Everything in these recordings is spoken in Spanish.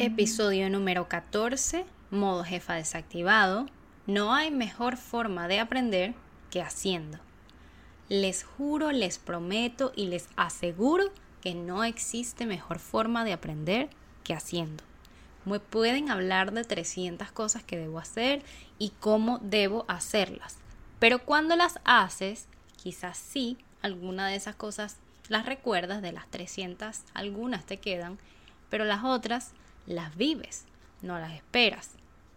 Episodio número 14, modo jefa desactivado. No hay mejor forma de aprender que haciendo. Les juro, les prometo y les aseguro que no existe mejor forma de aprender que haciendo. Me pueden hablar de 300 cosas que debo hacer y cómo debo hacerlas. Pero cuando las haces, quizás sí, alguna de esas cosas las recuerdas, de las 300, algunas te quedan, pero las otras las vives, no las esperas.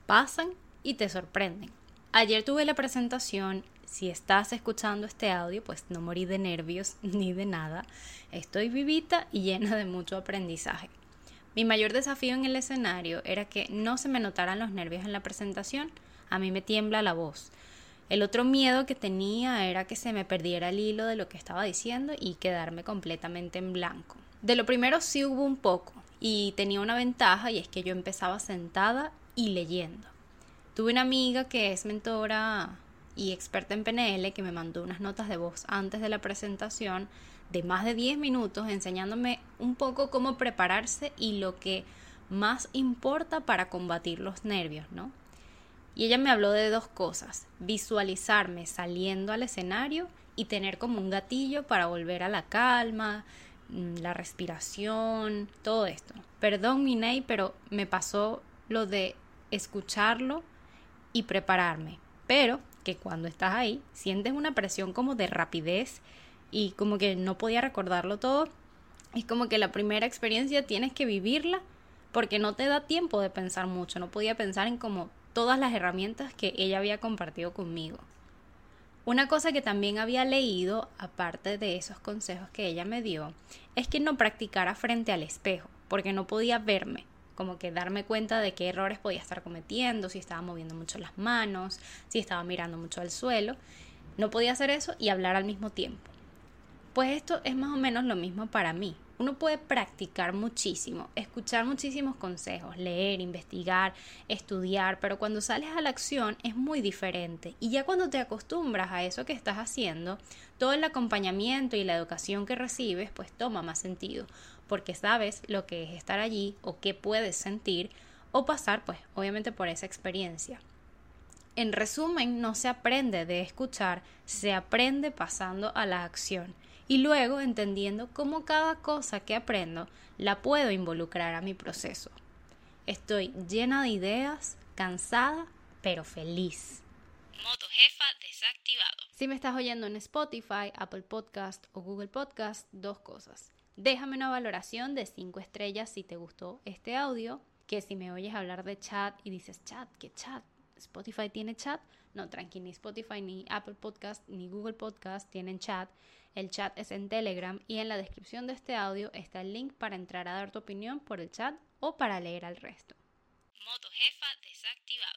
Pasan y te sorprenden. Ayer tuve la presentación, si estás escuchando este audio, pues no morí de nervios ni de nada. Estoy vivita y llena de mucho aprendizaje. Mi mayor desafío en el escenario era que no se me notaran los nervios en la presentación. A mí me tiembla la voz. El otro miedo que tenía era que se me perdiera el hilo de lo que estaba diciendo y quedarme completamente en blanco. De lo primero sí hubo un poco, y tenía una ventaja y es que yo empezaba sentada y leyendo. Tuve una amiga que es mentora y experta en PNL que me mandó unas notas de voz antes de la presentación de más de 10 minutos enseñándome un poco cómo prepararse y lo que más importa para combatir los nervios, ¿no? Y ella me habló de dos cosas, visualizarme saliendo al escenario y tener como un gatillo para volver a la calma, la respiración, todo esto. Perdón, Minei, pero me pasó lo de escucharlo y prepararme. Pero que cuando estás ahí sientes una presión como de rapidez y como que no podía recordarlo todo. Es como que la primera experiencia tienes que vivirla porque no te da tiempo de pensar mucho. No podía pensar en como todas las herramientas que ella había compartido conmigo. Una cosa que también había leído, aparte de esos consejos que ella me dio, es que no practicara frente al espejo, porque no podía verme, como que darme cuenta de qué errores podía estar cometiendo, si estaba moviendo mucho las manos, si estaba mirando mucho al suelo. No podía hacer eso y hablar al mismo tiempo. Pues esto es más o menos lo mismo para mí. Uno puede practicar muchísimo, escuchar muchísimos consejos, leer, investigar, estudiar, pero cuando sales a la acción es muy diferente. Y ya cuando te acostumbras a eso que estás haciendo, todo el acompañamiento y la educación que recibes pues toma más sentido, porque sabes lo que es estar allí o qué puedes sentir o pasar pues obviamente por esa experiencia. En resumen, no se aprende de escuchar, se aprende pasando a la acción y luego entendiendo cómo cada cosa que aprendo la puedo involucrar a mi proceso. Estoy llena de ideas, cansada, pero feliz. Moto jefa desactivado. Si me estás oyendo en Spotify, Apple Podcast o Google Podcast, dos cosas. Déjame una valoración de 5 estrellas si te gustó este audio, que si me oyes hablar de chat y dices chat, ¿qué chat? Spotify tiene chat. No, tranqui, ni Spotify, ni Apple Podcast, ni Google Podcast tienen chat. El chat es en Telegram y en la descripción de este audio está el link para entrar a dar tu opinión por el chat o para leer al resto. Moto jefa desactivado.